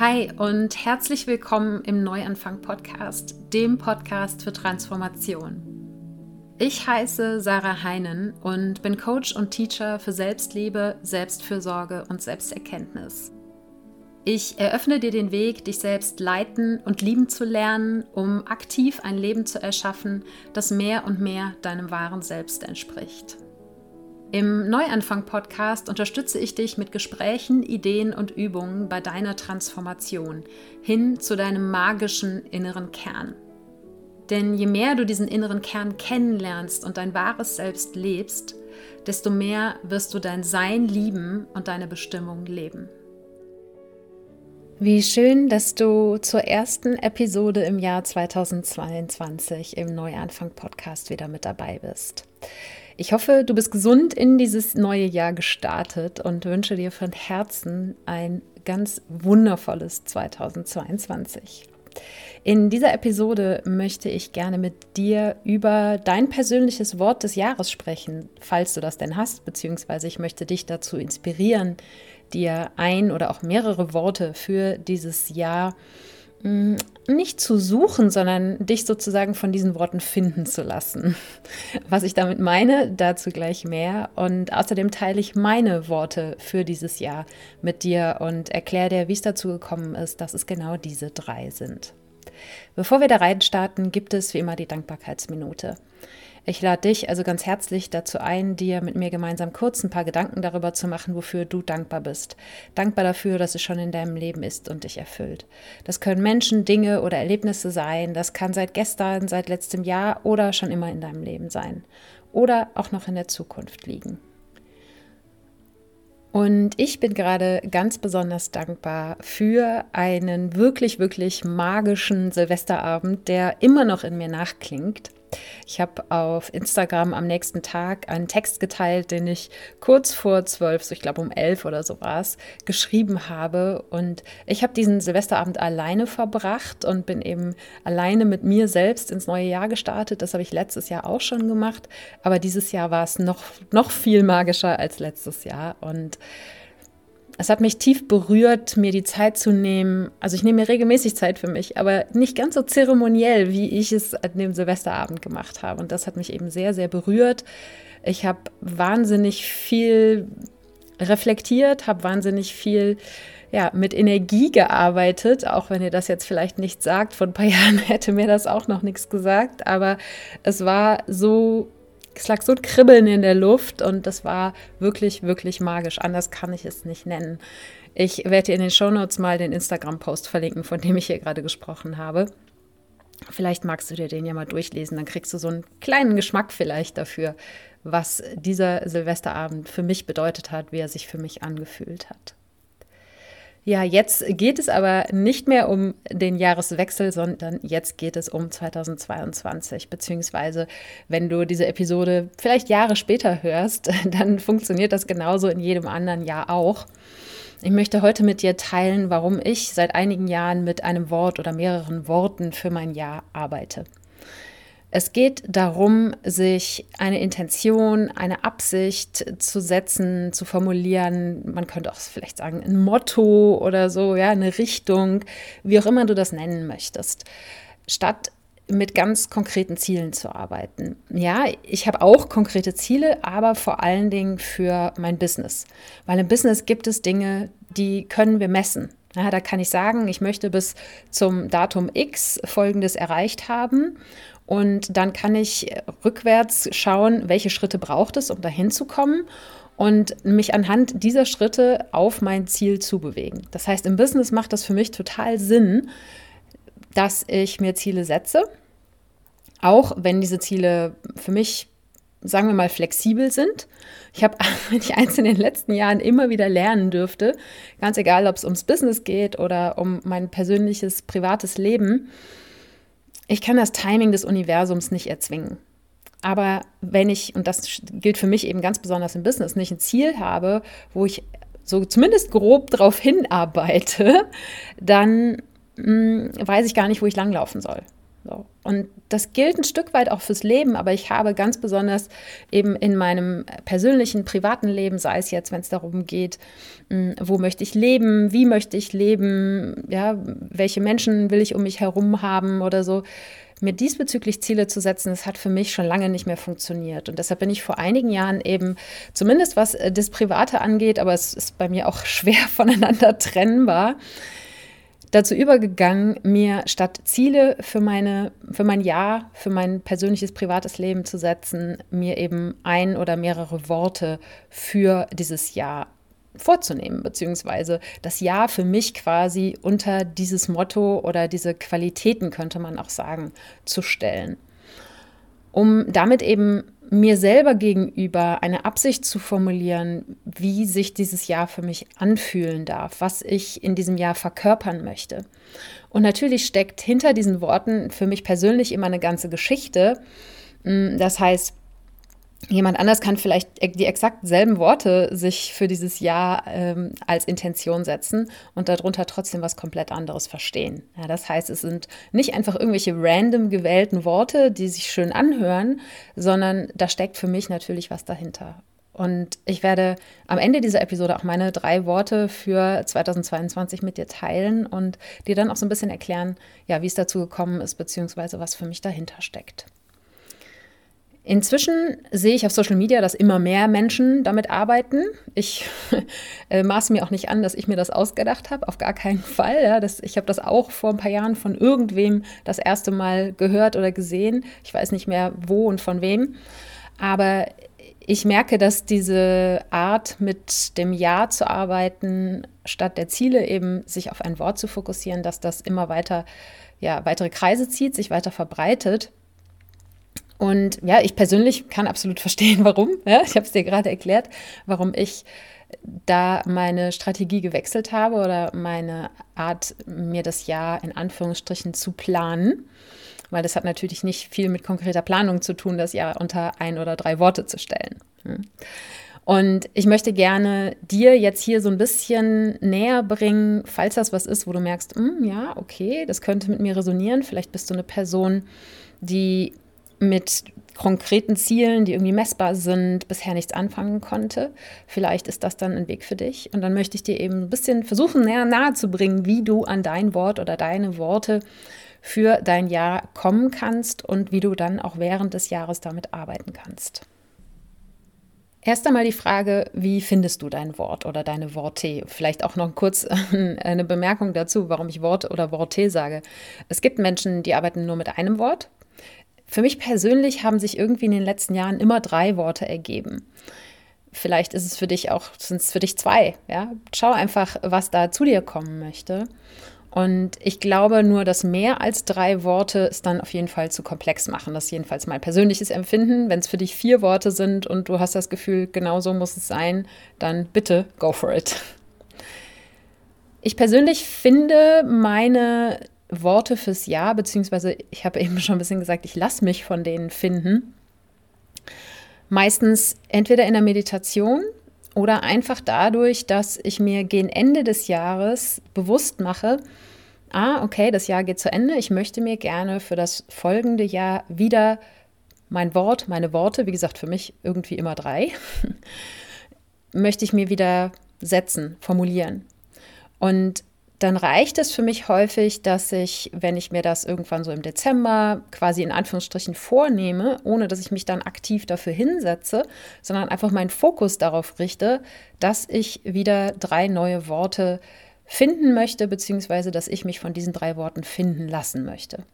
Hi und herzlich willkommen im Neuanfang Podcast, dem Podcast für Transformation. Ich heiße Sarah Heinen und bin Coach und Teacher für Selbstliebe, Selbstfürsorge und Selbsterkenntnis. Ich eröffne dir den Weg, dich selbst leiten und lieben zu lernen, um aktiv ein Leben zu erschaffen, das mehr und mehr deinem wahren Selbst entspricht. Im Neuanfang-Podcast unterstütze ich dich mit Gesprächen, Ideen und Übungen bei deiner Transformation hin zu deinem magischen inneren Kern. Denn je mehr du diesen inneren Kern kennenlernst und dein wahres Selbst lebst, desto mehr wirst du dein Sein lieben und deine Bestimmung leben. Wie schön, dass du zur ersten Episode im Jahr 2022 im Neuanfang-Podcast wieder mit dabei bist. Ich hoffe, du bist gesund in dieses neue Jahr gestartet und wünsche dir von Herzen ein ganz wundervolles 2022. In dieser Episode möchte ich gerne mit dir über dein persönliches Wort des Jahres sprechen, falls du das denn hast, beziehungsweise ich möchte dich dazu inspirieren, dir ein oder auch mehrere Worte für dieses Jahr zu nicht zu suchen, sondern dich sozusagen von diesen Worten finden zu lassen. Was ich damit meine, dazu gleich mehr. Und außerdem teile ich meine Worte für dieses Jahr mit dir und erkläre dir, wie es dazu gekommen ist, dass es genau diese drei sind. Bevor wir da rein starten, gibt es wie immer die Dankbarkeitsminute. Ich lade dich also ganz herzlich dazu ein, dir mit mir gemeinsam kurz ein paar Gedanken darüber zu machen, wofür du dankbar bist. Dankbar dafür, dass es schon in deinem Leben ist und dich erfüllt. Das können Menschen, Dinge oder Erlebnisse sein. Das kann seit gestern, seit letztem Jahr oder schon immer in deinem Leben sein. Oder auch noch in der Zukunft liegen. Und ich bin gerade ganz besonders dankbar für einen wirklich, wirklich magischen Silvesterabend, der immer noch in mir nachklingt. Ich habe auf Instagram am nächsten Tag einen Text geteilt, den ich kurz vor zwölf, so ich glaube um elf oder so war es, geschrieben habe. Und ich habe diesen Silvesterabend alleine verbracht und bin eben alleine mit mir selbst ins neue Jahr gestartet. Das habe ich letztes Jahr auch schon gemacht. Aber dieses Jahr war es noch, noch viel magischer als letztes Jahr. Und es hat mich tief berührt, mir die Zeit zu nehmen. Also ich nehme mir regelmäßig Zeit für mich, aber nicht ganz so zeremoniell, wie ich es an dem Silvesterabend gemacht habe. Und das hat mich eben sehr, sehr berührt. Ich habe wahnsinnig viel reflektiert, habe wahnsinnig viel ja, mit Energie gearbeitet, auch wenn ihr das jetzt vielleicht nicht sagt. Vor ein paar Jahren hätte mir das auch noch nichts gesagt, aber es war so es lag so ein Kribbeln in der Luft und das war wirklich, wirklich magisch. Anders kann ich es nicht nennen. Ich werde dir in den Shownotes mal den Instagram-Post verlinken, von dem ich hier gerade gesprochen habe. Vielleicht magst du dir den ja mal durchlesen, dann kriegst du so einen kleinen Geschmack vielleicht dafür, was dieser Silvesterabend für mich bedeutet hat, wie er sich für mich angefühlt hat. Ja, jetzt geht es aber nicht mehr um den Jahreswechsel, sondern jetzt geht es um 2022. Beziehungsweise, wenn du diese Episode vielleicht Jahre später hörst, dann funktioniert das genauso in jedem anderen Jahr auch. Ich möchte heute mit dir teilen, warum ich seit einigen Jahren mit einem Wort oder mehreren Worten für mein Jahr arbeite. Es geht darum, sich eine Intention, eine Absicht zu setzen, zu formulieren. Man könnte auch vielleicht sagen, ein Motto oder so, ja, eine Richtung, wie auch immer du das nennen möchtest. Statt mit ganz konkreten Zielen zu arbeiten. Ja, ich habe auch konkrete Ziele, aber vor allen Dingen für mein Business. Weil im Business gibt es Dinge, die können wir messen. Ja, da kann ich sagen, ich möchte bis zum Datum X Folgendes erreicht haben und dann kann ich rückwärts schauen, welche Schritte braucht es, um dahin zu kommen und mich anhand dieser Schritte auf mein Ziel zu bewegen. Das heißt, im Business macht das für mich total Sinn, dass ich mir Ziele setze, auch wenn diese Ziele für mich, sagen wir mal, flexibel sind. Ich habe ich eins in den letzten Jahren immer wieder lernen dürfte, ganz egal, ob es ums Business geht oder um mein persönliches, privates Leben, ich kann das Timing des Universums nicht erzwingen. Aber wenn ich, und das gilt für mich eben ganz besonders im Business, nicht ein Ziel habe, wo ich so zumindest grob darauf hinarbeite, dann mh, hm, weiß ich gar nicht, wo ich langlaufen soll. So. Und das gilt ein Stück weit auch fürs Leben, aber ich habe ganz besonders eben in meinem persönlichen, privaten Leben, sei es jetzt, wenn es darum geht, hm, wo möchte ich leben, wie möchte ich leben, ja, welche Menschen will ich um mich herum haben oder so, mir diesbezüglich Ziele zu setzen, das hat für mich schon lange nicht mehr funktioniert. Und deshalb bin ich vor einigen Jahren eben, zumindest was äh, das Private angeht, aber es ist bei mir auch schwer voneinander trennbar, dazu übergegangen, mir statt Ziele für, meine, für mein Jahr, für mein persönliches privates Leben zu setzen, mir eben ein oder mehrere Worte für dieses Jahr vorzunehmen, beziehungsweise das Jahr für mich quasi unter dieses Motto oder diese Qualitäten, könnte man auch sagen, zu stellen. Um damit eben mir selber gegenüber eine Absicht zu formulieren, wie sich dieses Jahr für mich anfühlen darf, was ich in diesem Jahr verkörpern möchte. Und natürlich steckt hinter diesen Worten für mich persönlich immer eine ganze Geschichte. Mm, das heißt, Jemand anders kann vielleicht die exakt selben Worte sich für dieses Jahr ähm, als Intention setzen und darunter trotzdem was komplett anderes verstehen. Ja, das heißt, es sind nicht einfach irgendwelche random gewählten Worte, die sich schön anhören, sondern da steckt für mich natürlich was dahinter. Und ich werde am Ende dieser Episode auch meine drei Worte für 2022 mit dir teilen und dir dann auch so ein bisschen erklären, ja, wie es dazu gekommen ist, beziehungsweise was für mich dahinter steckt. Inzwischen sehe ich auf Social Media, dass immer mehr Menschen damit arbeiten. Ich äh, maße mir auch nicht an, dass ich mir das ausgedacht habe, auf gar keinen Fall. Ja, das, ich habe das auch vor ein paar Jahren von irgendwem das erste Mal gehört oder gesehen. Ich weiß nicht mehr wo und von wem. Aber ich merke, dass diese Art, mit dem Ja zu arbeiten, statt der Ziele eben sich auf ein Wort zu fokussieren, dass das immer weiter, ja, weitere Kreise zieht, sich weiter verbreitet. Und ja, ich persönlich kann absolut verstehen, warum. Ja, ich habe es dir gerade erklärt, warum ich da meine Strategie gewechselt habe oder meine Art, mir das Jahr in Anführungsstrichen zu planen. Weil das hat natürlich nicht viel mit konkreter Planung zu tun, das Jahr unter ein oder drei Worte zu stellen. Hm. Und ich möchte gerne dir jetzt hier so ein bisschen näher bringen, falls das was ist, wo du merkst, hm, ja, okay, das könnte mit mir resonieren. Vielleicht bist du eine Person, die mit konkreten Zielen, die irgendwie messbar sind, bisher nichts anfangen konnte. Vielleicht ist das dann ein Weg für dich. Und dann möchte ich dir eben ein bisschen versuchen, näher nahe zu bringen, wie du an dein Wort oder deine Worte für dein Jahr kommen kannst und wie du dann auch während des Jahres damit arbeiten kannst. Erst einmal die Frage, wie findest du dein Wort oder deine Worte? Vielleicht auch noch kurz eine Bemerkung dazu, warum ich Wort oder Worte sage. Es gibt Menschen, die arbeiten nur mit einem Wort. Für mich persönlich haben sich irgendwie in den letzten Jahren immer drei Worte ergeben. Vielleicht ist es für dich auch, sind es für dich zwei. Ja? Schau einfach, was da zu dir kommen möchte. Und ich glaube nur, dass mehr als drei Worte es dann auf jeden Fall zu komplex machen. Das ist jedenfalls mein persönliches Empfinden. Wenn es für dich vier Worte sind und du hast das Gefühl, genau so muss es sein, dann bitte go for it. Ich persönlich finde meine Worte fürs Jahr, beziehungsweise ich habe eben schon ein bisschen gesagt, ich lasse mich von denen finden. Meistens entweder in der Meditation oder einfach dadurch, dass ich mir gegen Ende des Jahres bewusst mache, ah, okay, das Jahr geht zu Ende, ich möchte mir gerne für das folgende Jahr wieder mein Wort, meine Worte, wie gesagt, für mich irgendwie immer drei, möchte ich mir wieder setzen, formulieren. Und dann reicht es für mich häufig, dass ich, wenn ich mir das irgendwann so im Dezember quasi in Anführungsstrichen vornehme, ohne dass ich mich dann aktiv dafür hinsetze, sondern einfach meinen Fokus darauf richte, dass ich wieder drei neue Worte finden möchte, beziehungsweise dass ich mich von diesen drei Worten finden lassen möchte.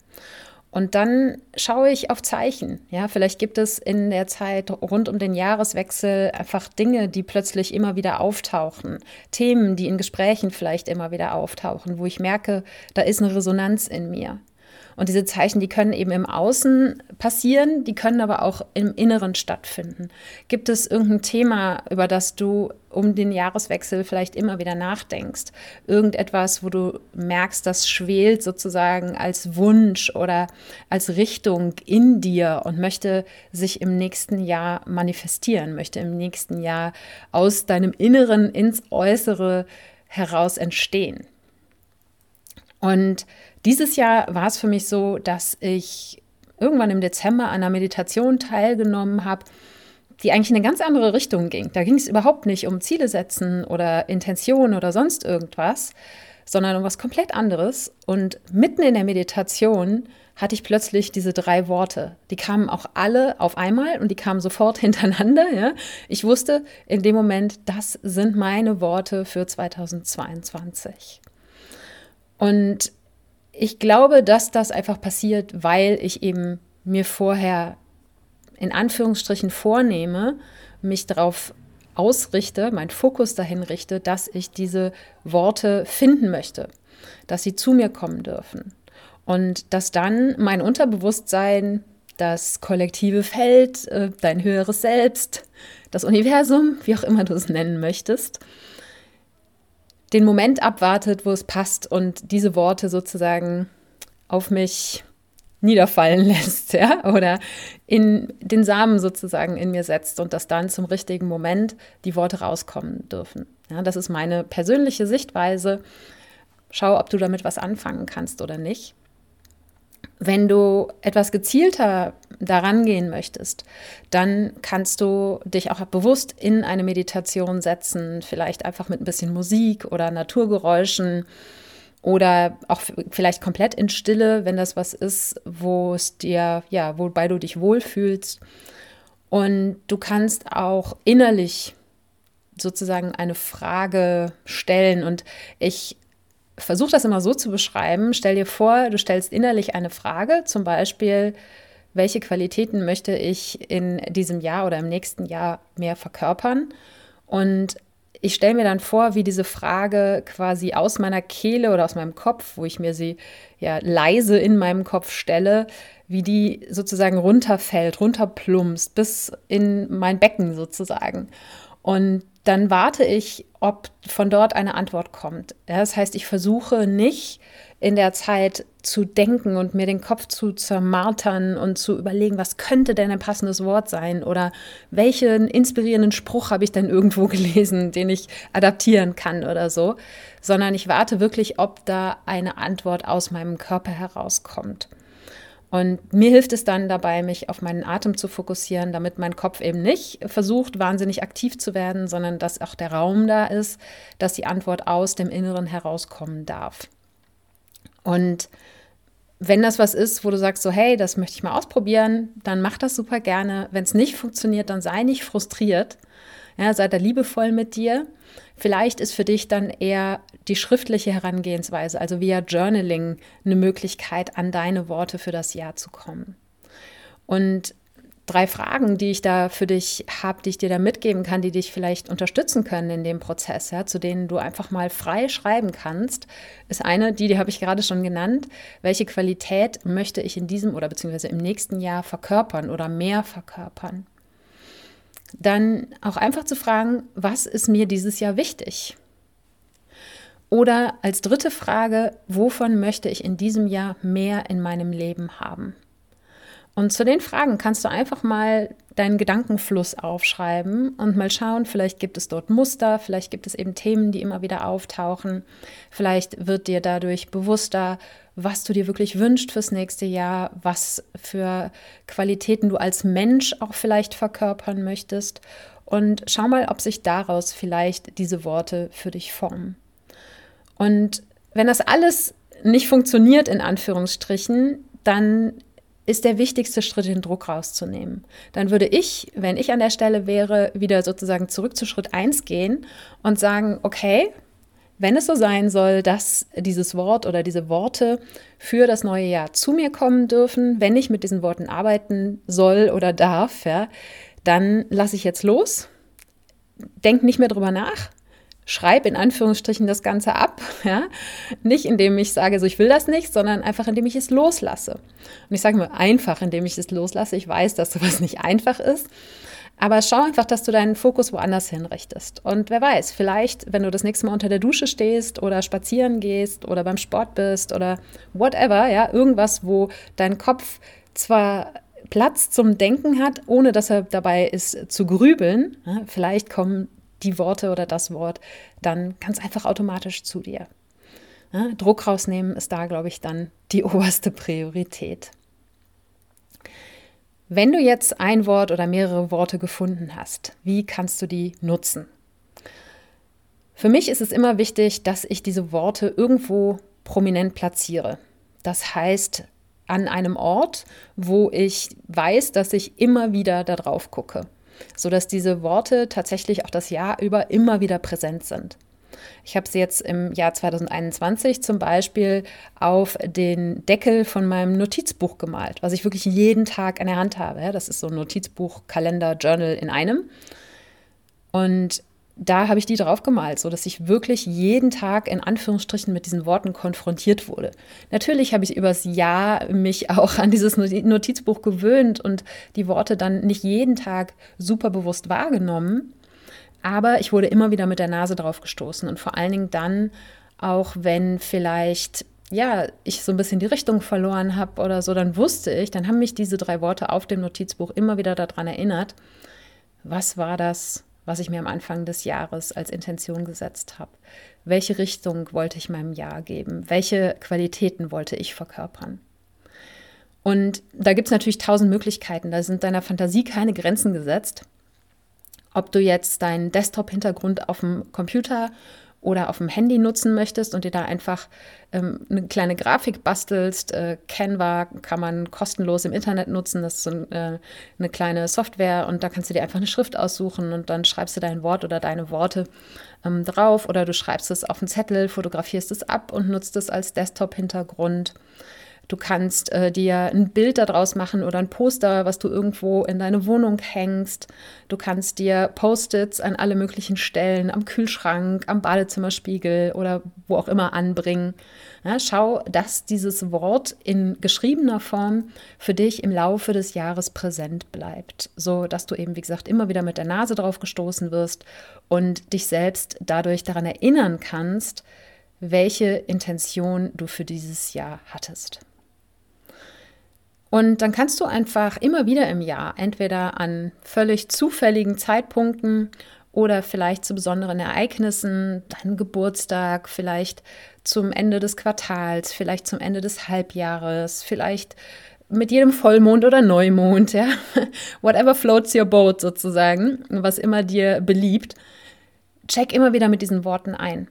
Und dann schaue ich auf Zeichen. Ja, vielleicht gibt es in der Zeit rund um den Jahreswechsel einfach Dinge, die plötzlich immer wieder auftauchen. Themen, die in Gesprächen vielleicht immer wieder auftauchen, wo ich merke, da ist eine Resonanz in mir. Und diese Zeichen, die können eben im Außen passieren, die können aber auch im Inneren stattfinden. Gibt es irgendein Thema, über das du um den Jahreswechsel vielleicht immer wieder nachdenkst? Irgendetwas, wo du merkst, das schwelt sozusagen als Wunsch oder als Richtung in dir und möchte sich im nächsten Jahr manifestieren, möchte im nächsten Jahr aus deinem Inneren ins Äußere heraus entstehen. Und Dieses Jahr war es für mich so, dass ich irgendwann im Dezember an einer Meditation teilgenommen habe, die eigentlich in eine ganz andere Richtung ging. Da ging es überhaupt nicht um Ziele setzen oder Intention oder sonst irgendwas, sondern um was komplett anderes. Und mitten in der Meditation hatte ich plötzlich diese drei Worte. Die kamen auch alle auf einmal und die kamen sofort hintereinander. Ja. Ich wusste in dem Moment, das sind meine Worte für 2022. Und ich glaube, dass das einfach passiert, weil ich eben mir vorher in Anführungsstrichen vornehme, mich darauf ausrichte, meinen Fokus dahin richte, dass ich diese Worte finden möchte, dass sie zu mir kommen dürfen. Und dass dann mein Unterbewusstsein, das kollektive Feld, äh, dein höheres Selbst, das Universum, wie auch immer du es nennen möchtest, den Moment abwartet, wo es passt und diese Worte sozusagen auf mich niederfallen lässt, ja, oder in den Samen sozusagen in mir setzt und dass dann zum richtigen Moment die Worte rauskommen dürfen. Ja, das ist meine persönliche Sichtweise. Schau, ob du damit was anfangen kannst oder nicht. Wenn du etwas gezielter daran gehen möchtest, dann kannst du dich auch bewusst in eine Meditation setzen, vielleicht einfach mit ein bisschen Musik oder Naturgeräuschen oder auch vielleicht komplett in Stille, wenn das was ist, wo es dir, ja, wobei du dich wohlfühlst. Und du kannst auch innerlich sozusagen eine Frage stellen. Und ich versuche das immer so zu beschreiben. Stell dir vor, du stellst innerlich eine Frage, zum Beispiel, welche Qualitäten möchte ich in diesem Jahr oder im nächsten Jahr mehr verkörpern? Und ich stelle mir dann vor, wie diese Frage quasi aus meiner Kehle oder aus meinem Kopf, wo ich mir sie ja leise in meinem Kopf stelle, wie die sozusagen runterfällt, runterplumpst bis in mein Becken sozusagen. Und dann warte ich, ob von dort eine Antwort kommt. das heißt, ich versuche nicht in der Zeit zu denken und mir den Kopf zu zermartern und zu überlegen, was könnte denn ein passendes Wort sein oder welchen inspirierenden Spruch habe ich denn irgendwo gelesen, den ich adaptieren kann oder so, sondern ich warte wirklich, ob da eine Antwort aus meinem Körper herauskommt. Und mir hilft es dann dabei, mich auf meinen Atem zu fokussieren, damit mein Kopf eben nicht versucht, wahnsinnig aktiv zu werden, sondern dass auch der Raum da ist, dass die Antwort aus dem Inneren herauskommen darf. Und wenn das was ist, wo du sagst, so, hey, das möchte ich mal ausprobieren, dann mach das super gerne. Wenn es nicht funktioniert, dann sei nicht frustriert. Ja, sei da liebevoll mit dir. Vielleicht ist für dich dann eher die schriftliche Herangehensweise, also via Journaling, eine Möglichkeit, an deine Worte für das Jahr zu kommen. Und drei Fragen, die ich da für dich habe, die ich dir da mitgeben kann, die dich vielleicht unterstützen können in dem Prozess, ja, zu denen du einfach mal frei schreiben kannst, ist eine, die, die habe ich gerade schon genannt. Welche Qualität möchte ich in diesem oder beziehungsweise im nächsten Jahr verkörpern oder mehr verkörpern? Dann auch einfach zu fragen, was ist mir dieses Jahr wichtig? Oder als dritte Frage, wovon möchte ich in diesem Jahr mehr in meinem Leben haben? Und zu den Fragen kannst du einfach mal deinen Gedankenfluss aufschreiben und mal schauen, vielleicht gibt es dort Muster, vielleicht gibt es eben Themen, die immer wieder auftauchen. Vielleicht wird dir dadurch bewusster, was du dir wirklich wünschst fürs nächste Jahr, was für Qualitäten du als Mensch auch vielleicht verkörpern möchtest. Und schau mal, ob sich daraus vielleicht diese Worte für dich formen. Und wenn das alles nicht funktioniert, in Anführungsstrichen, dann ist der wichtigste Schritt, den Druck rauszunehmen. Dann würde ich, wenn ich an der Stelle wäre, wieder sozusagen zurück zu Schritt 1 gehen und sagen, okay, wenn es so sein soll, dass dieses Wort oder diese Worte für das neue Jahr zu mir kommen dürfen, wenn ich mit diesen Worten arbeiten soll oder darf, ja, dann lasse ich jetzt los, denk nicht mehr drüber nach, schreibe in Anführungsstrichen das Ganze ab. Ja? Nicht indem ich sage, so ich will das nicht, sondern einfach indem ich es loslasse. Und ich sage mal einfach, indem ich es loslasse. Ich weiß, dass sowas nicht einfach ist. Aber schau einfach, dass du deinen Fokus woanders hinrichtest. Und wer weiß, vielleicht, wenn du das nächste Mal unter der Dusche stehst oder spazieren gehst oder beim Sport bist oder whatever, ja, irgendwas, wo dein Kopf zwar Platz zum Denken hat, ohne dass er dabei ist zu grübeln. Vielleicht kommen die Worte oder das Wort dann ganz einfach automatisch zu dir. Ja, Druck rausnehmen ist da, glaube ich, dann die oberste Priorität. Wenn du jetzt ein Wort oder mehrere Worte gefunden hast, wie kannst du die nutzen? Für mich ist es immer wichtig, dass ich diese Worte irgendwo prominent platziere. Das heißt, an einem Ort, wo ich weiß, dass ich immer wieder da drauf gucke, sodass diese Worte tatsächlich auch das Jahr über immer wieder präsent sind. Ich habe sie jetzt im Jahr 2021 zum Beispiel auf den Deckel von meinem Notizbuch gemalt, was ich wirklich jeden Tag an der Hand habe. Das ist so ein Notizbuch, Kalender, Journal in einem. Und da habe ich die drauf gemalt, sodass ich wirklich jeden Tag in Anführungsstrichen mit diesen Worten konfrontiert wurde. Natürlich habe ich übers Jahr mich auch an dieses Notizbuch gewöhnt und die Worte dann nicht jeden Tag super bewusst wahrgenommen. Aber ich wurde immer wieder mit der Nase drauf gestoßen und vor allen Dingen dann, auch wenn vielleicht ja, ich so ein bisschen die Richtung verloren habe oder so, dann wusste ich, dann haben mich diese drei Worte auf dem Notizbuch immer wieder daran erinnert, was war das, was ich mir am Anfang des Jahres als Intention gesetzt habe? Welche Richtung wollte ich meinem Jahr geben? Welche Qualitäten wollte ich verkörpern? Und da gibt es natürlich tausend Möglichkeiten. Da sind deiner Fantasie keine Grenzen gesetzt ob du jetzt deinen Desktop-Hintergrund auf dem Computer oder auf dem Handy nutzen möchtest und dir da einfach ähm, eine kleine Grafik bastelst. Äh, Canva kann man kostenlos im Internet nutzen. Das ist so, äh, eine kleine Software und da kannst du dir einfach eine Schrift aussuchen und dann schreibst du dein Wort oder deine Worte ähm, drauf oder du schreibst es auf einen Zettel, fotografierst es ab und nutzt es als Desktop-Hintergrund. Du kannst äh, dir ein Bild daraus machen oder ein Poster, was du irgendwo in deine Wohnung hängst. Du kannst dir Post-its an alle möglichen Stellen, am Kühlschrank, am Badezimmerspiegel oder wo auch immer anbringen. Ja, schau, dass dieses Wort in geschriebener Form für dich im Laufe des Jahres präsent bleibt, so dass du eben, wie gesagt, immer wieder mit der Nase drauf gestoßen wirst und dich selbst dadurch daran erinnern kannst, welche Intention du für dieses Jahr hattest. Und dann kannst du einfach immer wieder im Jahr, entweder an völlig zufälligen Zeitpunkten oder vielleicht zu besonderen Ereignissen, deinem Geburtstag, vielleicht zum Ende des Quartals, vielleicht zum Ende des Halbjahres, vielleicht mit jedem Vollmond oder Neumond, ja, whatever floats your boat sozusagen, was immer dir beliebt, check immer wieder mit diesen Worten ein.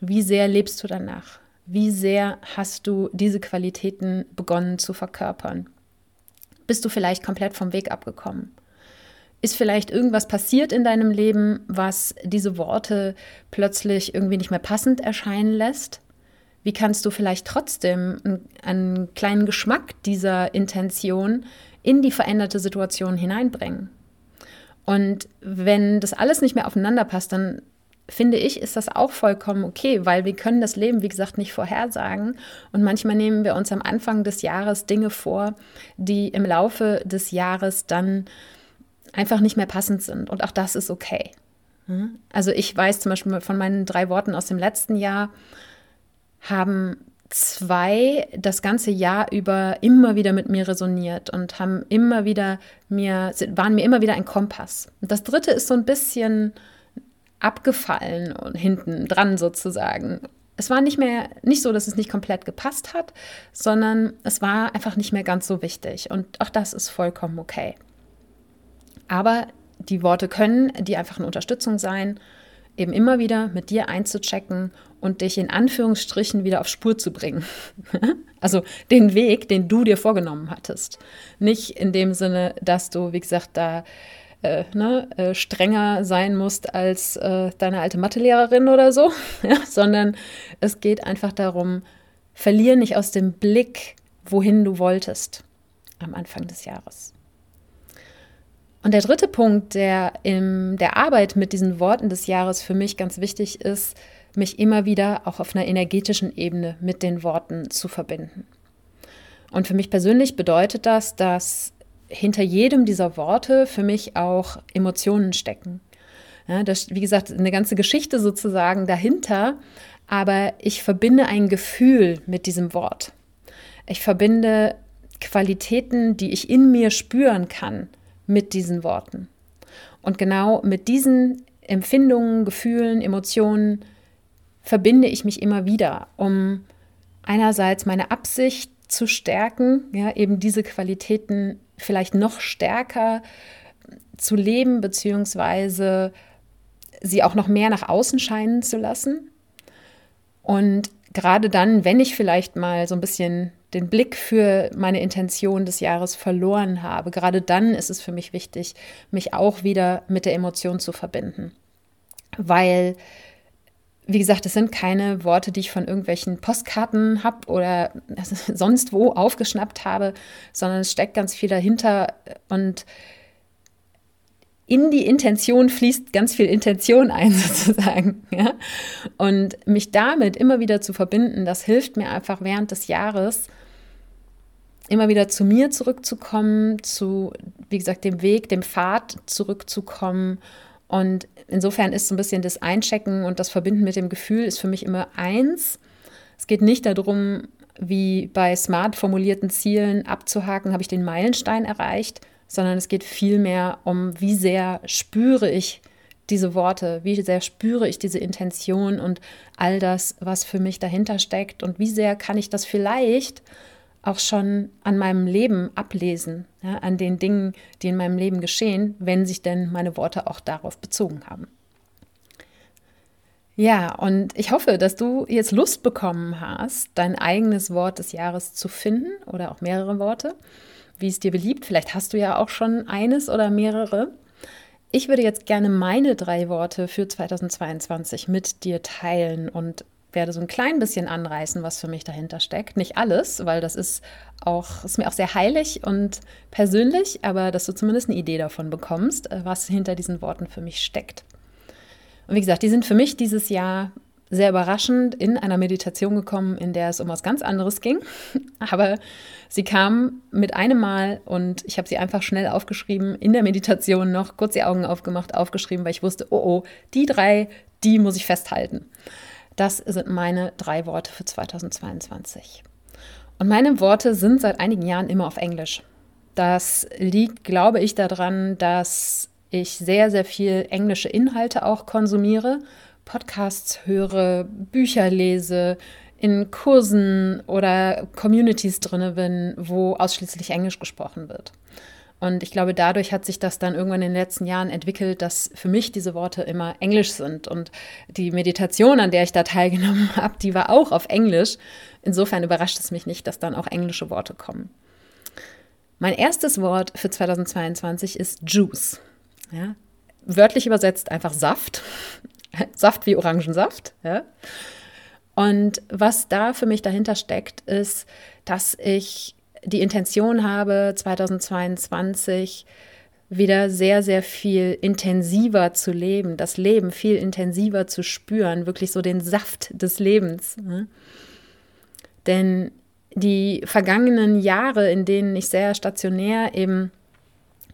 Wie sehr lebst du danach? Wie sehr hast du diese Qualitäten begonnen zu verkörpern? Bist du vielleicht komplett vom Weg abgekommen? Ist vielleicht irgendwas passiert in deinem Leben, was diese Worte plötzlich irgendwie nicht mehr passend erscheinen lässt? Wie kannst du vielleicht trotzdem einen, kleinen Geschmack dieser Intention in die veränderte Situation hineinbringen? Und wenn das alles nicht mehr aufeinander passt, dann finde ich, ist das auch vollkommen okay, weil wir können das Leben, wie gesagt, nicht vorhersagen. Und manchmal nehmen wir uns am Anfang des Jahres Dinge vor, die im Laufe des Jahres dann einfach nicht mehr passend sind. Und auch das ist okay. Hm? Also ich weiß zum Beispiel von meinen drei Worten aus dem letzten Jahr, haben zwei das ganze Jahr über immer wieder mit mir resoniert und haben immer wieder mir, waren mir immer wieder ein Kompass. Und das dritte ist so ein bisschen abgefallen und hinten dran sozusagen. Es war nicht mehr, nicht so, dass es nicht komplett gepasst hat, sondern es war einfach nicht mehr ganz so wichtig. Und auch das ist vollkommen okay. Aber die Worte können die einfach eine Unterstützung sein, eben immer wieder mit dir einzuchecken und dich in Anführungsstrichen wieder auf Spur zu bringen. also den Weg, den du dir vorgenommen hattest. Nicht in dem Sinne, dass du, wie gesagt, da äh, ne, äh, strenger sein musst als äh, deine alte Mathelehrerin oder so, ja, sondern es geht einfach darum, verlier nicht aus dem Blick, wohin du wolltest am Anfang des Jahres. Und der dritte Punkt, der in der Arbeit mit diesen Worten des Jahres für mich ganz wichtig ist, mich immer wieder auch auf einer energetischen Ebene mit den Worten zu verbinden. Und für mich persönlich bedeutet das, dass hinter jedem dieser Worte für mich auch Emotionen stecken. Ja, das, wie gesagt, eine ganze Geschichte sozusagen dahinter, aber ich verbinde ein Gefühl mit diesem Wort. Ich verbinde Qualitäten, die ich in mir spüren kann, mit diesen Worten. Und genau mit diesen Empfindungen, Gefühlen, Emotionen verbinde ich mich immer wieder, um einerseits meine Absicht zu stärken, ja, eben diese Qualitäten vielleicht noch stärker zu leben, beziehungsweise sie auch noch mehr nach außen scheinen zu lassen. Und gerade dann, wenn ich vielleicht mal so ein bisschen den Blick für meine Intention des Jahres verloren habe, gerade dann ist es für mich wichtig, mich auch wieder mit der Emotion zu verbinden. Weil, wie gesagt, es sind keine Worte, die ich von irgendwelchen Postkarten habe oder sonst wo aufgeschnappt habe, sondern es steckt ganz viel dahinter und in die Intention fließt ganz viel Intention ein, sozusagen. Ja? Und mich damit immer wieder zu verbinden, das hilft mir einfach während des Jahres, immer wieder zu mir zurückzukommen, zu, wie gesagt, dem Weg, dem Pfad zurückzukommen. Und insofern ist so ein bisschen das Einchecken und das Verbinden mit dem Gefühl ist für mich immer eins. Es geht nicht darum, wie bei smart formulierten Zielen abzuhaken, habe ich den Meilenstein erreicht, sondern es geht vielmehr um, wie sehr spüre ich diese Worte, wie sehr spüre ich diese Intention und all das, was für mich dahinter steckt und wie sehr kann ich das vielleicht auch schon an meinem Leben ablesen, ja, an den Dingen, die in meinem Leben geschehen, wenn sich denn meine Worte auch darauf bezogen haben. Ja, und ich hoffe, dass du jetzt Lust bekommen hast, dein eigenes Wort des Jahres zu finden oder auch mehrere Worte wie es dir beliebt. Vielleicht hast du ja auch schon eines oder mehrere. Ich würde jetzt gerne meine drei Worte für 2022 mit dir teilen und werde so ein klein bisschen anreißen, was für mich dahinter steckt. Nicht alles, weil das ist auch, ist mir auch sehr heilig und persönlich, aber dass du zumindest eine Idee davon bekommst, äh, was hinter diesen Worten für mich steckt. Und wie gesagt, die sind für mich dieses Jahr sehr überraschend in einer Meditation gekommen, in der es um was ganz anderes ging. Aber sie kam mit einem Mal und ich habe sie einfach schnell aufgeschrieben, in der Meditation noch kurz die Augen aufgemacht, aufgeschrieben, weil ich wusste, oh oh, die drei, die muss ich festhalten. Das sind meine drei Worte für 2022. Und meine Worte sind seit einigen Jahren immer auf Englisch. Das liegt, glaube ich, daran, dass ich sehr, sehr viel englische Inhalte auch konsumiere Podcasts höre, Bücher lese, in Kursen oder Communities drin bin, wo ausschließlich Englisch gesprochen wird. Und ich glaube, dadurch hat sich das dann irgendwann in den letzten Jahren entwickelt, dass für mich diese Worte immer Englisch sind. Und die Meditation, an der ich da teilgenommen habe, die war auch auf Englisch. Insofern überrascht es mich nicht, dass dann auch englische Worte kommen. Mein erstes Wort für 2022 ist Juice. Ja? Wörtlich übersetzt einfach Saft. Saft wie Orangensaft. Ja? Und was da für mich dahinter steckt, ist, dass ich die Intention habe, 2022 wieder sehr, sehr viel intensiver zu leben, das Leben viel intensiver zu spüren, wirklich so den Saft des Lebens. Ne? Denn die vergangenen Jahre, in denen ich sehr stationär eben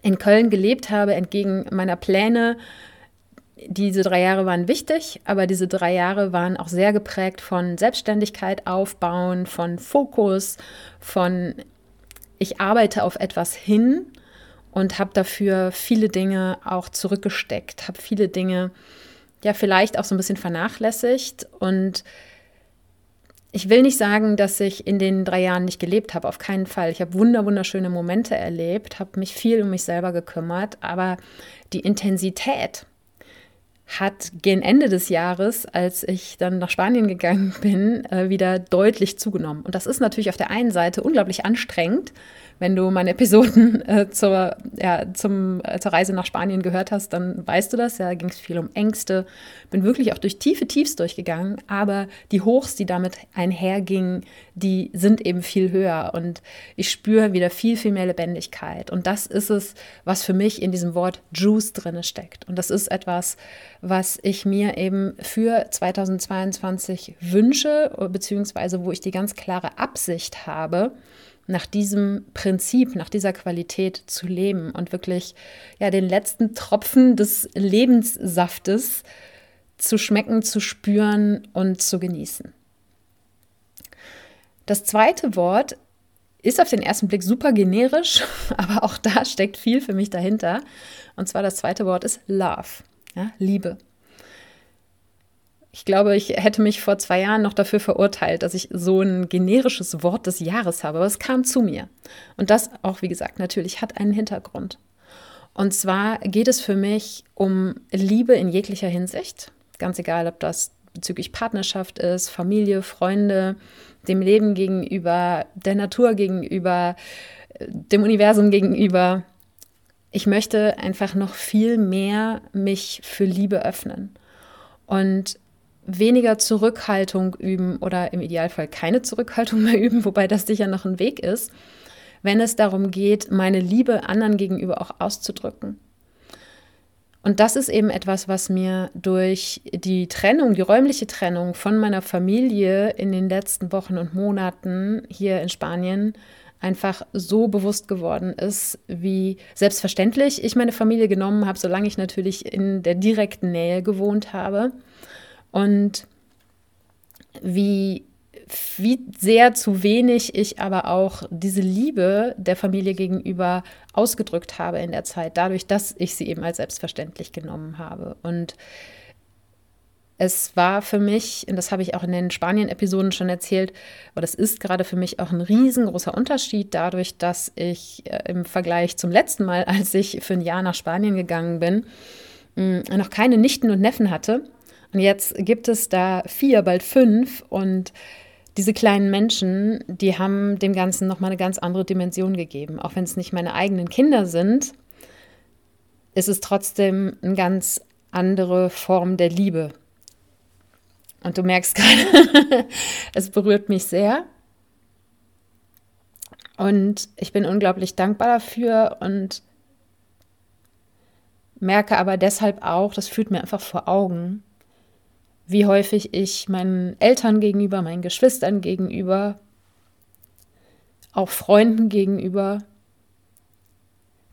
in Köln gelebt habe, entgegen meiner Pläne, diese drei Jahre waren wichtig, aber diese drei Jahre waren auch sehr geprägt von Selbstständigkeit aufbauen, von Fokus, von ich arbeite auf etwas hin und habe dafür viele Dinge auch zurückgesteckt, habe viele Dinge ja vielleicht auch so ein bisschen vernachlässigt und ich will nicht sagen, dass ich in den drei Jahren nicht gelebt habe, auf keinen Fall. Ich habe wunder, wunderschöne Momente erlebt, habe mich viel um mich selber gekümmert, aber die Intensität, hat gegen Ende des Jahres, als ich dann nach Spanien gegangen bin, äh, wieder deutlich zugenommen. Und das ist natürlich auf der einen Seite unglaublich anstrengend, wenn du meine Episoden äh, zur, ja, zum, äh, zur Reise nach Spanien gehört hast, dann weißt du das. Ja, da ging es viel um Ängste. Bin wirklich auch durch tiefe Tiefs durchgegangen, aber die Hochs, die damit einhergingen, die sind eben viel höher. Und ich spüre wieder viel, viel mehr Lebendigkeit. Und das ist es, was für mich in diesem Wort Juice drin steckt. Und das ist etwas, was ich mir eben für 2022 wünsche, beziehungsweise wo ich die ganz klare Absicht habe, nach diesem Prinzip, nach dieser Qualität zu leben und wirklich ja den letzten Tropfen des Lebenssaftes zu schmecken, zu spüren und zu genießen. Das zweite Wort ist auf den ersten Blick super generisch, aber auch da steckt viel für mich dahinter. Und zwar das zweite Wort ist Love, ja, Liebe. Ich glaube, ich hätte mich vor zwei Jahren noch dafür verurteilt, dass ich so ein generisches Wort des Jahres habe, aber es kam zu mir. Und das auch, wie gesagt, natürlich hat einen Hintergrund. Und zwar geht es für mich um Liebe in jeglicher Hinsicht, ganz egal, ob das bezüglich Partnerschaft ist, Familie, Freunde, dem Leben gegenüber, der Natur gegenüber, dem Universum gegenüber. Ich möchte einfach noch viel mehr mich für Liebe öffnen und weniger Zurückhaltung üben oder im Idealfall keine Zurückhaltung mehr üben, wobei das sicher noch ein Weg ist, wenn es darum geht, meine Liebe anderen gegenüber auch auszudrücken. Und das ist eben etwas, was mir durch die Trennung, die räumliche Trennung von meiner Familie in den letzten Wochen und Monaten hier in Spanien einfach so bewusst geworden ist, wie selbstverständlich ich meine Familie genommen habe, solange ich natürlich in der direkten Nähe gewohnt habe. Und wie wie sehr zu wenig ich aber auch diese Liebe der Familie gegenüber ausgedrückt habe in der Zeit, dadurch, dass ich sie eben als selbstverständlich genommen habe. Und es war für mich, und das habe ich auch in den Spanien-Episoden schon erzählt, aber das ist gerade für mich auch ein riesengroßer Unterschied dadurch, dass ich äh, im Vergleich zum letzten Mal, als ich für ein Jahr nach Spanien gegangen bin, noch keine Nichten und Neffen hatte. Und jetzt gibt es da vier, bald fünf und diese kleinen Menschen, die haben dem Ganzen nochmal eine ganz andere Dimension gegeben. Auch wenn es nicht meine eigenen Kinder sind, ist es trotzdem eine ganz andere Form der Liebe. Und du merkst gerade, es berührt mich sehr. Und ich bin unglaublich dankbar dafür und merke aber deshalb auch, das führt mir einfach vor Augen, wie häufig ich meinen Eltern gegenüber, meinen Geschwistern gegenüber, auch Freunden gegenüber,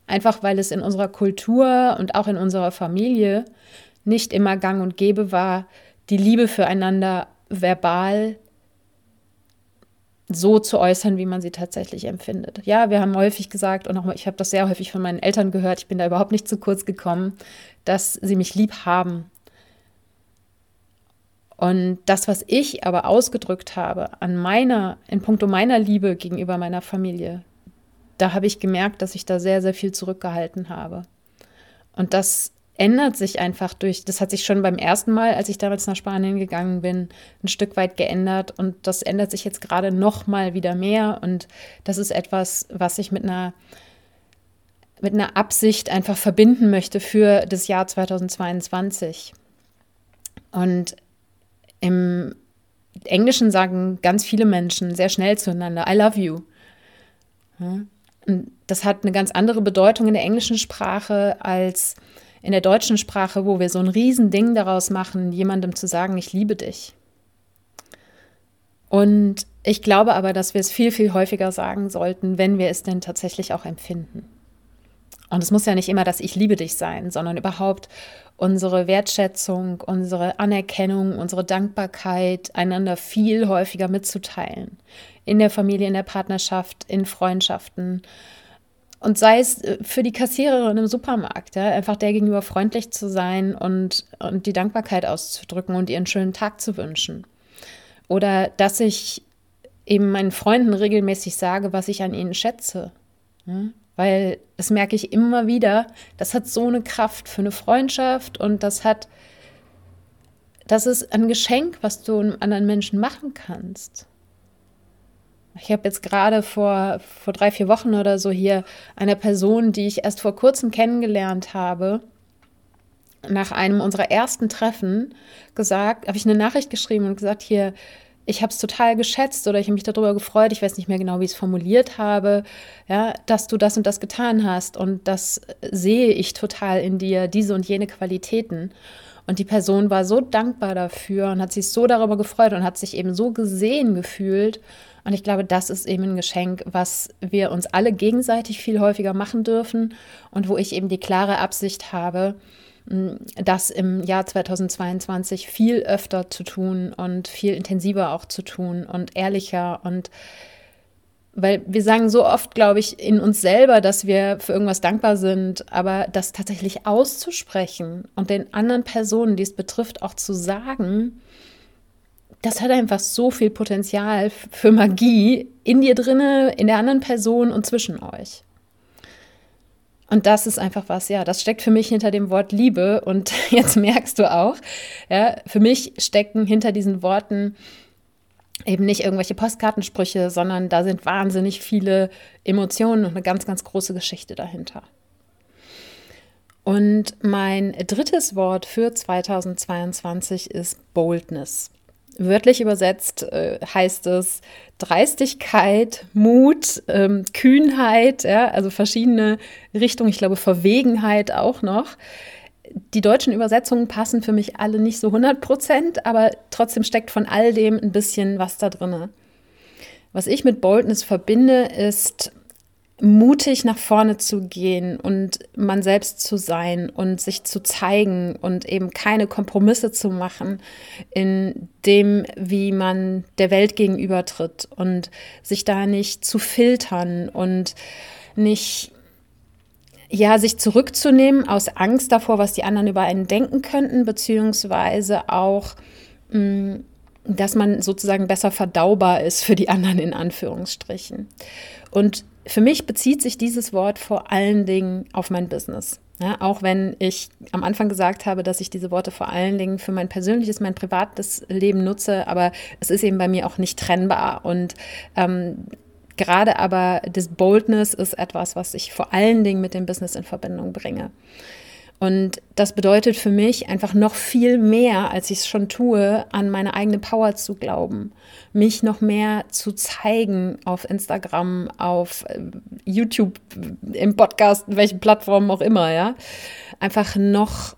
einfach weil es in unserer Kultur und auch in unserer Familie nicht immer gang und gäbe war, die Liebe füreinander verbal so zu äußern, wie man sie tatsächlich empfindet. Ja, wir haben häufig gesagt, und auch ich habe das sehr häufig von meinen Eltern gehört, ich bin da überhaupt nicht zu kurz gekommen, dass sie mich lieb haben, und das, was ich aber ausgedrückt habe an meiner, in puncto meiner Liebe gegenüber meiner Familie, da habe ich gemerkt, dass ich da sehr, sehr viel zurückgehalten habe. Und das ändert sich einfach durch, das hat sich schon beim ersten Mal, als ich damals nach Spanien gegangen bin, ein Stück weit geändert und das ändert sich jetzt gerade noch mal wieder mehr und das ist etwas, was ich mit einer mit einer Absicht einfach verbinden möchte für das Jahr 2022. Und im Englischen sagen ganz viele Menschen sehr schnell zueinander, I love you. Und das hat eine ganz andere Bedeutung in der englischen Sprache als in der deutschen Sprache, wo wir so ein Riesending daraus machen, jemandem zu sagen, ich liebe dich. Und ich glaube aber, dass wir es viel, viel häufiger sagen sollten, wenn wir es denn tatsächlich auch empfinden. Und es muss ja nicht immer das Ich liebe dich sein, sondern überhaupt unsere Wertschätzung, unsere Anerkennung, unsere Dankbarkeit einander viel häufiger mitzuteilen. In der Familie, in der Partnerschaft, in Freundschaften. Und sei es äh, für die Kassiererin im Supermarkt, ja, einfach der gegenüber freundlich zu sein und, und die Dankbarkeit auszudrücken und ihr einen schönen Tag zu wünschen. Oder dass ich eben meinen Freunden regelmäßig sage, was ich an ihnen schätze. Weil das merke ich immer wieder, das hat so eine Kraft für eine Freundschaft und das hat, das ist ein Geschenk, was du einem anderen Menschen machen kannst. Ich habe jetzt gerade vor, vor drei, vier Wochen oder so hier eine Person, die ich erst vor kurzem kennengelernt habe, nach einem unserer ersten Treffen gesagt, habe ich eine Nachricht geschrieben und gesagt, hier, ich habe es total geschätzt oder ich habe mich darüber gefreut, ich weiß nicht mehr genau, wie ich es formuliert habe, ja, dass du das und das getan hast und das sehe ich total in dir, diese und jene Qualitäten. Und die Person war so dankbar dafür und hat sich so darüber gefreut und hat sich eben so gesehen gefühlt. Und ich glaube, das ist eben ein Geschenk, was wir uns alle gegenseitig viel häufiger machen dürfen und wo ich eben die klare Absicht habe, das im Jahr 2022 viel öfter zu tun und viel intensiver auch zu tun und ehrlicher und Weil wir sagen so oft, glaube ich, in uns selber, dass wir für irgendwas dankbar sind, aber das tatsächlich auszusprechen und den anderen Personen, die es betrifft, auch zu sagen, das hat einfach so viel Potenzial für Magie in dir drinne, in der anderen Person und zwischen euch. Und das ist einfach was, ja, das steckt für mich hinter dem Wort Liebe. Und jetzt merkst du auch, ja, für mich stecken hinter diesen Worten eben nicht irgendwelche Postkartensprüche, sondern da sind wahnsinnig viele Emotionen und eine ganz, ganz große Geschichte dahinter. Und mein drittes Wort für 2022 ist Boldness. Wörtlich übersetzt äh, heißt es Dreistigkeit, Mut, ähm, Kühnheit, ja, also verschiedene Richtungen. Ich glaube, Verwegenheit auch noch. Die deutschen Übersetzungen passen für mich alle nicht so 100 Prozent, aber trotzdem steckt von all dem ein bisschen was da drin. Was ich mit Boldness verbinde, ist mutig nach vorne zu gehen und man selbst zu sein und sich zu zeigen und eben keine Kompromisse zu machen in dem, wie man der Welt gegenübertritt und sich da nicht zu filtern und nicht ja, sich zurückzunehmen aus Angst davor, was die anderen über einen denken könnten, beziehungsweise auch, mm, dass man sozusagen besser verdaubar ist für die anderen in Anführungsstrichen. Und für mich bezieht sich dieses Wort vor allen Dingen auf mein Business. Ja, auch wenn ich am Anfang gesagt habe, dass ich diese Worte vor allen Dingen für mein persönliches, mein privates Leben nutze, aber es ist eben bei mir auch nicht trennbar. Und ähm, gerade aber das Boldness ist etwas, was ich vor allen Dingen mit dem Business in Verbindung bringe. Und das bedeutet für mich einfach noch viel mehr, als ich es schon tue, an meine eigene Power zu glauben, mich noch mehr zu zeigen auf Instagram, auf äh, YouTube, im Podcast, welchen Plattformen auch immer, ja. Einfach noch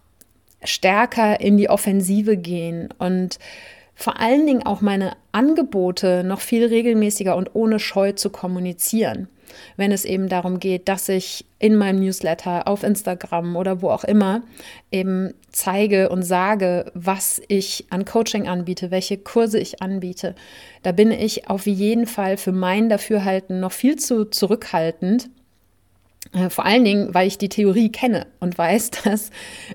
stärker in die Offensive gehen und vor allen Dingen auch meine Angebote noch viel regelmäßiger und ohne Scheu zu kommunizieren wenn es eben darum geht, dass ich in meinem Newsletter, auf Instagram oder wo auch immer eben zeige und sage, was ich an Coaching anbiete, welche Kurse ich anbiete. Da bin ich auf jeden Fall für mein Dafürhalten noch viel zu zurückhaltend. Äh, vor allen Dingen, weil ich die Theorie kenne und weiß, dass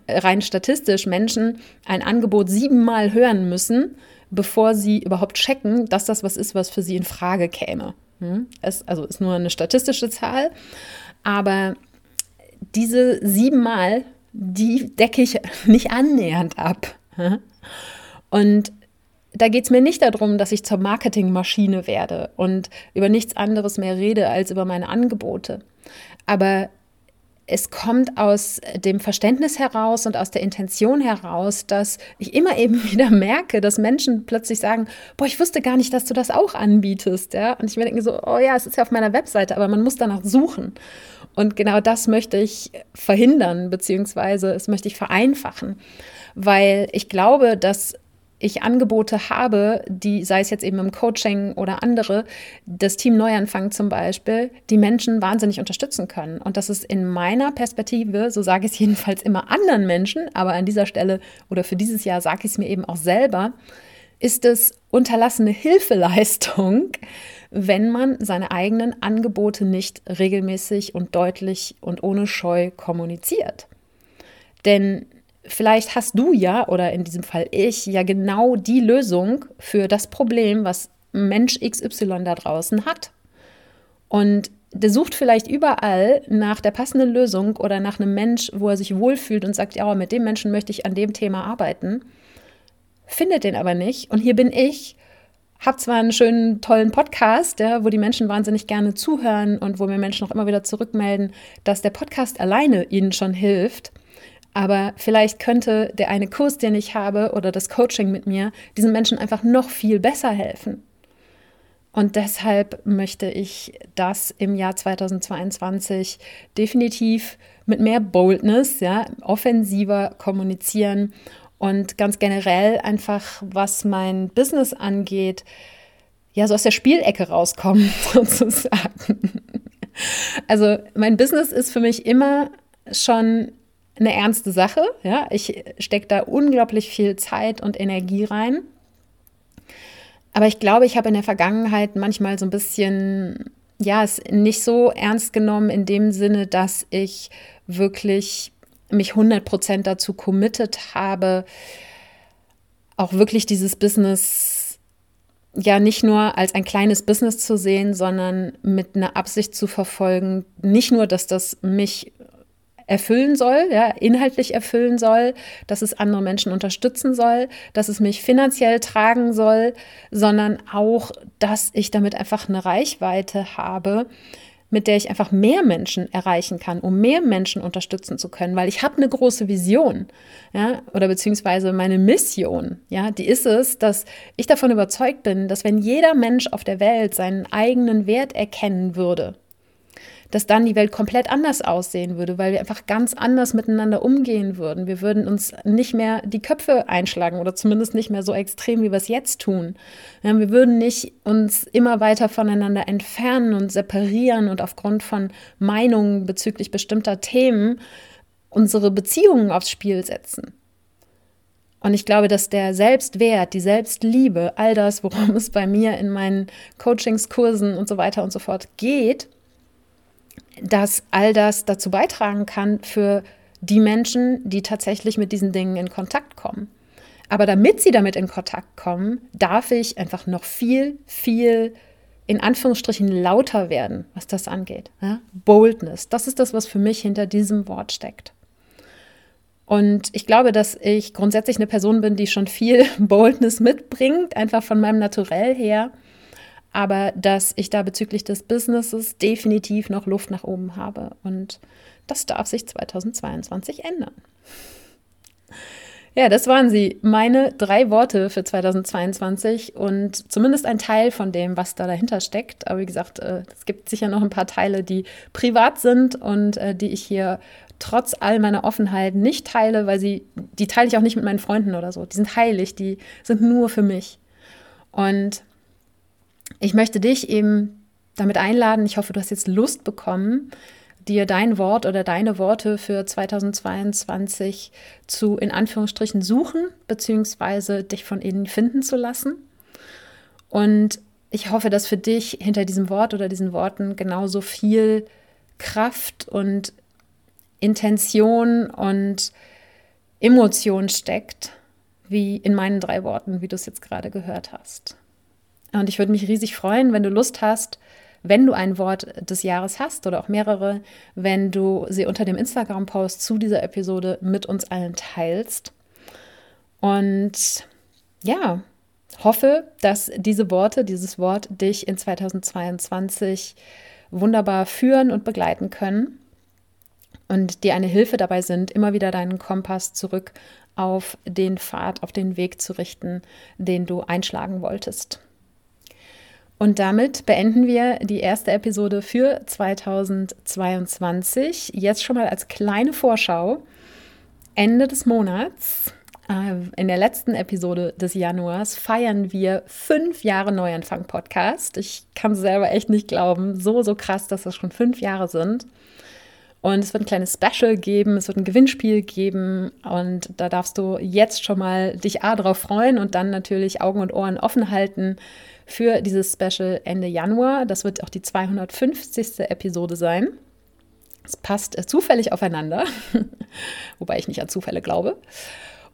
rein statistisch Menschen ein Angebot siebenmal hören müssen, bevor sie überhaupt checken, dass das was ist, was für sie in Frage käme. Hm? Es, also ist nur eine statistische Zahl, aber diese siebenmal, die decke ich nicht annähernd ab. Und da geht es mir nicht darum, dass ich zur Marketingmaschine werde und über nichts anderes mehr rede als über meine Angebote. Aber es kommt aus dem Verständnis heraus und aus der Intention heraus, dass ich immer eben wieder merke, dass Menschen plötzlich sagen, boah, ich wusste gar nicht, dass du das auch anbietest. Ja? Und ich mir denke so, oh ja, es ist ja auf meiner Webseite, aber man muss danach suchen. Und genau das möchte ich verhindern, beziehungsweise es möchte ich vereinfachen, weil ich glaube, dass ich Angebote habe, die, sei es jetzt eben im Coaching oder andere, das Team Neuanfang zum Beispiel, die Menschen wahnsinnig unterstützen können. Und das ist in meiner Perspektive, so sage ich es jedenfalls immer anderen Menschen, aber an dieser Stelle oder für dieses Jahr sage ich es mir eben auch selber, ist es unterlassene Hilfeleistung, wenn man seine eigenen Angebote nicht regelmäßig und deutlich und ohne Scheu kommuniziert. Denn vielleicht hast du ja, oder in diesem Fall ich, ja genau die Lösung für das Problem, was Mensch XY da draußen hat. Und der sucht vielleicht überall nach der passenden Lösung oder nach einem Mensch, wo er sich wohlfühlt und sagt, ja, mit dem Menschen möchte ich an dem Thema arbeiten, findet den aber nicht. Und hier bin ich, habe zwar einen schönen, tollen Podcast, ja, wo die Menschen wahnsinnig gerne zuhören und wo mir Menschen auch immer wieder zurückmelden, dass der Podcast alleine ihnen schon hilft. Aber vielleicht könnte der eine Kurs, den ich habe, oder das Coaching mit mir, diesen Menschen einfach noch viel besser helfen. Und deshalb möchte ich das im Jahr 2022 definitiv mit mehr Boldness, ja, offensiver kommunizieren und ganz generell einfach, was mein Business angeht, ja, so aus der Spielecke rauskommen, sozusagen. Also mein Business ist für mich immer schon eine ernste Sache. Ja? Ich stecke da unglaublich viel Zeit und Energie rein. Aber ich glaube, ich habe in der Vergangenheit manchmal so ein bisschen ja, es nicht so ernst genommen in dem Sinne, dass ich wirklich mich 100% dazu committed habe, auch wirklich dieses Business ja nicht nur als ein kleines Business zu sehen, sondern mit einer Absicht zu verfolgen, nicht nur, dass das mich erfüllen soll, ja, inhaltlich erfüllen soll, dass es andere Menschen unterstützen soll, dass es mich finanziell tragen soll, sondern auch, dass ich damit einfach eine Reichweite habe, mit der ich einfach mehr Menschen erreichen kann, um mehr Menschen unterstützen zu können, weil ich habe eine große Vision, ja, oder beziehungsweise meine Mission, ja, die ist es, dass ich davon überzeugt bin, dass wenn jeder Mensch auf der Welt seinen eigenen Wert erkennen würde, dass dann die Welt komplett anders aussehen würde, weil wir einfach ganz anders miteinander umgehen würden. Wir würden uns nicht mehr die Köpfe einschlagen oder zumindest nicht mehr so extrem, wie wir es jetzt tun. wir würden nicht uns immer weiter voneinander entfernen und separieren und aufgrund von Meinungen bezüglich bestimmter Themen unsere Beziehungen aufs Spiel setzen. Und ich glaube, dass der Selbstwert, die Selbstliebe, all das, worum es bei mir in meinen Coachings, Kursen und so weiter und so fort geht, dass all das dazu beitragen kann für die Menschen, die tatsächlich mit diesen Dingen in Kontakt kommen. Aber damit sie damit in Kontakt kommen, darf ich einfach noch viel, viel in Anführungsstrichen lauter werden, was das angeht. Ja? Boldness, das ist das, was für mich hinter diesem Wort steckt. Und ich glaube, dass ich grundsätzlich eine Person bin, die schon viel Boldness mitbringt, einfach von meinem Naturell her aber dass ich da bezüglich des Businesses definitiv noch Luft nach oben habe. Und das darf sich 2022 ändern. Ja, das waren sie, meine drei Worte für 2022 und zumindest ein Teil von dem, was da dahinter steckt. Aber wie gesagt, äh, es gibt sicher noch ein paar Teile, die privat sind und äh, die ich hier trotz all meiner Offenheit nicht teile, weil sie, die teile ich auch nicht mit meinen Freunden oder so. Die sind heilig, die sind nur für mich. Und ich möchte dich eben damit einladen, ich hoffe, du hast jetzt Lust bekommen, dir dein Wort oder deine Worte für 2022 zu in Anführungsstrichen suchen, beziehungsweise dich von ihnen finden zu lassen. Und ich hoffe, dass für dich hinter diesem Wort oder diesen Worten genauso viel Kraft und Intention und Emotion steckt, wie in meinen drei Worten, wie du es jetzt gerade gehört hast. Und ich würde mich riesig freuen, wenn du Lust hast, wenn du ein Wort des Jahres hast oder auch mehrere, wenn du sie unter dem Instagram-Post zu dieser Episode mit uns allen teilst. Und ja, hoffe, dass diese Worte, dieses Wort dich in 2022 wunderbar führen und begleiten können und dir eine Hilfe dabei sind, immer wieder deinen Kompass zurück auf den Pfad, auf den Weg zu richten, den du einschlagen wolltest. Und damit beenden wir die erste Episode für 2022. Jetzt schon mal als kleine Vorschau. Ende des Monats, äh, in der letzten Episode des Januars, feiern wir fünf Jahre Neuanfang-Podcast. Ich kann selber echt nicht glauben. So, so krass, dass das schon fünf Jahre sind. Und es wird ein kleines Special geben, es wird ein Gewinnspiel geben und da darfst du jetzt schon mal dich A drauf freuen und dann natürlich Augen und Ohren offen halten für dieses Special Ende Januar. Das wird auch die 250. Episode sein. Es passt äh, zufällig aufeinander, wobei ich nicht an Zufälle glaube.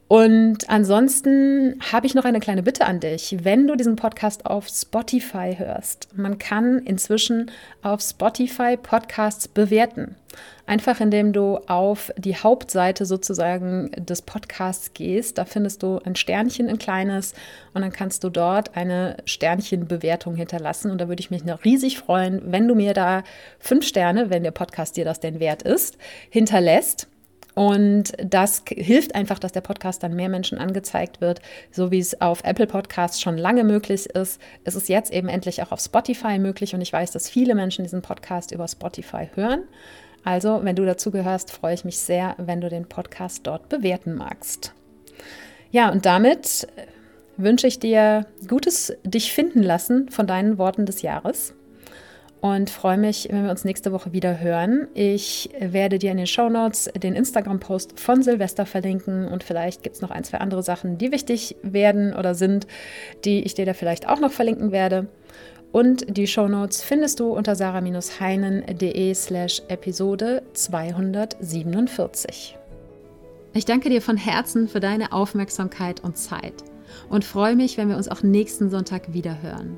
Und ansonsten habe ich noch eine kleine Bitte an dich. Wenn du diesen Podcast auf Spotify hörst, man kann inzwischen auf Spotify Podcasts bewerten. Einfach indem du auf die Hauptseite sozusagen des Podcasts gehst. Da findest du ein Sternchen, ein kleines, und dann kannst du dort eine Sternchenbewertung hinterlassen. Und da würde ich mich noch riesig freuen, wenn du mir da fünf Sterne, wenn der Podcast dir das denn wert ist, hinterlässt. Und das hilft einfach, dass der Podcast dann mehr Menschen angezeigt wird, so wie es auf Apple Podcasts schon lange möglich ist. Es ist jetzt eben endlich auch auf Spotify möglich und ich weiß, dass viele Menschen diesen Podcast über Spotify hören. Also, wenn du dazu gehörst, freue ich mich sehr, wenn du den Podcast dort bewerten magst. Ja, und damit wünsche ich dir gutes dich finden lassen von deinen Worten des Jahres und freue mich, wenn wir uns nächste Woche wieder hören. Ich werde dir in den Show Notes den Instagram-Post von Silvester verlinken und vielleicht gibt es noch ein, zwei andere Sachen, die wichtig werden oder sind, die ich dir da vielleicht auch noch verlinken werde. Und die Shownotes findest du unter sarah-heinen.de slash Episode 247. Ich danke dir von Herzen für deine Aufmerksamkeit und Zeit und freue mich, wenn wir uns auch nächsten Sonntag wieder hören.